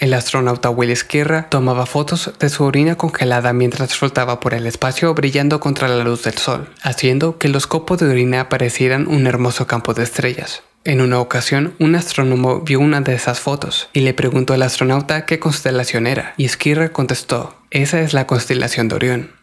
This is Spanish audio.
el astronauta Will Skirra tomaba fotos de su orina congelada mientras flotaba por el espacio brillando contra la luz del sol, haciendo que los copos de orina parecieran un hermoso campo de estrellas. En una ocasión, un astrónomo vio una de esas fotos y le preguntó al astronauta qué constelación era, y Skirra contestó, esa es la constelación de Orión.